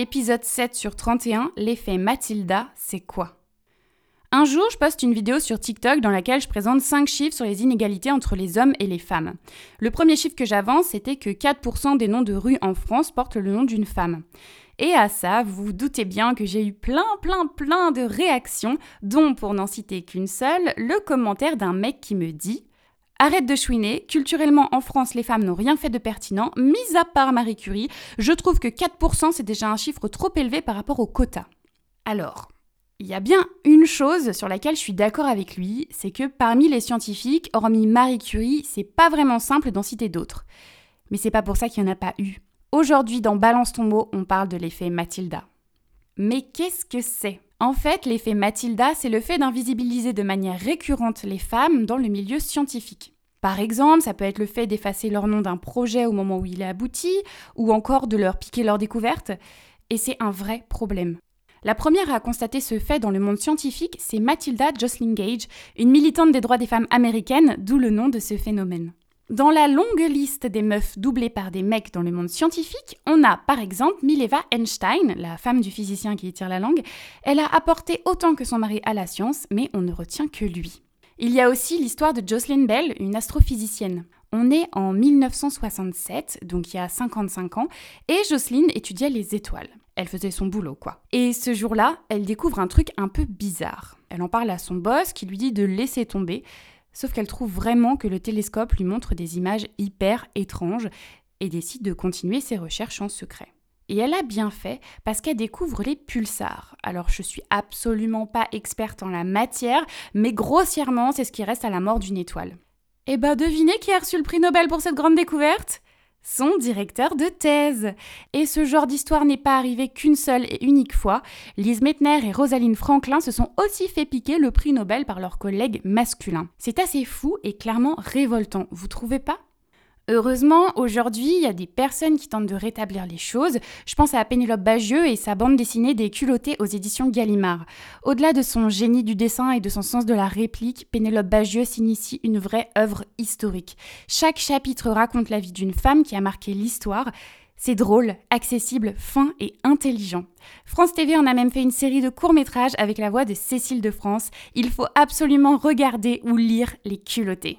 Épisode 7 sur 31, l'effet Mathilda, c'est quoi? Un jour, je poste une vidéo sur TikTok dans laquelle je présente 5 chiffres sur les inégalités entre les hommes et les femmes. Le premier chiffre que j'avance, c'était que 4% des noms de rues en France portent le nom d'une femme. Et à ça, vous vous doutez bien que j'ai eu plein, plein, plein de réactions, dont, pour n'en citer qu'une seule, le commentaire d'un mec qui me dit Arrête de chouiner, culturellement en France les femmes n'ont rien fait de pertinent, mis à part Marie Curie, je trouve que 4% c'est déjà un chiffre trop élevé par rapport au quota. Alors, il y a bien une chose sur laquelle je suis d'accord avec lui, c'est que parmi les scientifiques, hormis Marie Curie, c'est pas vraiment simple d'en citer d'autres. Mais c'est pas pour ça qu'il n'y en a pas eu. Aujourd'hui, dans Balance ton mot, on parle de l'effet Mathilda. Mais qu'est-ce que c'est? En fait, l'effet Mathilda, c'est le fait d'invisibiliser de manière récurrente les femmes dans le milieu scientifique. Par exemple, ça peut être le fait d'effacer leur nom d'un projet au moment où il est abouti, ou encore de leur piquer leur découverte. Et c'est un vrai problème. La première à constater ce fait dans le monde scientifique, c'est Matilda Jocelyn Gage, une militante des droits des femmes américaines, d'où le nom de ce phénomène. Dans la longue liste des meufs doublées par des mecs dans le monde scientifique, on a par exemple Mileva Einstein, la femme du physicien qui tire la langue. Elle a apporté autant que son mari à la science, mais on ne retient que lui. Il y a aussi l'histoire de Jocelyn Bell, une astrophysicienne. On est en 1967, donc il y a 55 ans, et Jocelyn étudiait les étoiles. Elle faisait son boulot, quoi. Et ce jour-là, elle découvre un truc un peu bizarre. Elle en parle à son boss qui lui dit de laisser tomber, sauf qu'elle trouve vraiment que le télescope lui montre des images hyper étranges et décide de continuer ses recherches en secret. Et elle a bien fait parce qu'elle découvre les pulsars. Alors je suis absolument pas experte en la matière, mais grossièrement c'est ce qui reste à la mort d'une étoile. Eh ben devinez qui a reçu le prix Nobel pour cette grande découverte? Son directeur de thèse. Et ce genre d'histoire n'est pas arrivé qu'une seule et unique fois. Lise Meitner et Rosaline Franklin se sont aussi fait piquer le prix Nobel par leurs collègues masculins. C'est assez fou et clairement révoltant, vous trouvez pas? Heureusement, aujourd'hui, il y a des personnes qui tentent de rétablir les choses. Je pense à Pénélope Bagieux et sa bande dessinée des culottés aux éditions Gallimard. Au-delà de son génie du dessin et de son sens de la réplique, Pénélope Bagieux s'initie une vraie œuvre historique. Chaque chapitre raconte la vie d'une femme qui a marqué l'histoire. C'est drôle, accessible, fin et intelligent. France TV en a même fait une série de courts-métrages avec la voix de Cécile de France. Il faut absolument regarder ou lire Les culottés.